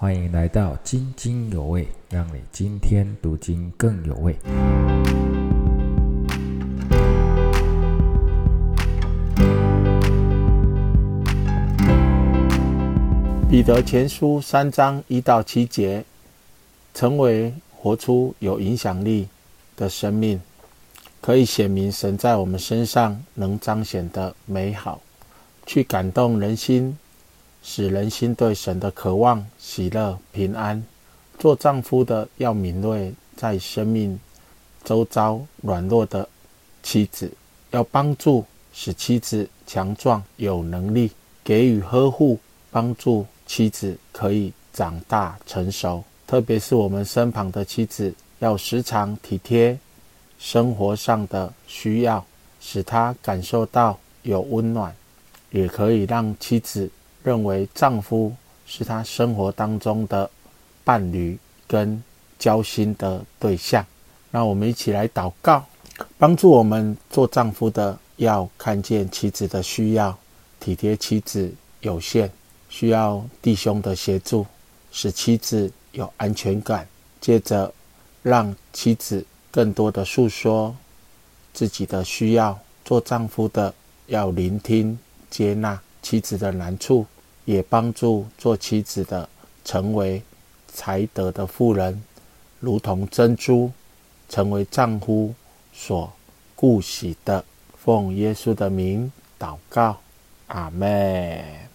欢迎来到津津有味，让你今天读经更有味。彼得前书三章一到七节，成为活出有影响力的生命，可以显明神在我们身上能彰显的美好，去感动人心。使人心对神的渴望、喜乐、平安。做丈夫的要敏锐在生命周遭软弱的妻子，要帮助使妻子强壮有能力，给予呵护，帮助妻子可以长大成熟。特别是我们身旁的妻子，要时常体贴生活上的需要，使她感受到有温暖，也可以让妻子。认为丈夫是她生活当中的伴侣跟交心的对象，让我们一起来祷告，帮助我们做丈夫的要看见妻子的需要，体贴妻子有限，需要弟兄的协助，使妻子有安全感。接着，让妻子更多的诉说自己的需要，做丈夫的要聆听接纳。妻子的难处，也帮助做妻子的成为才德的妇人，如同珍珠，成为丈夫所顾喜的。奉耶稣的名祷告，阿门。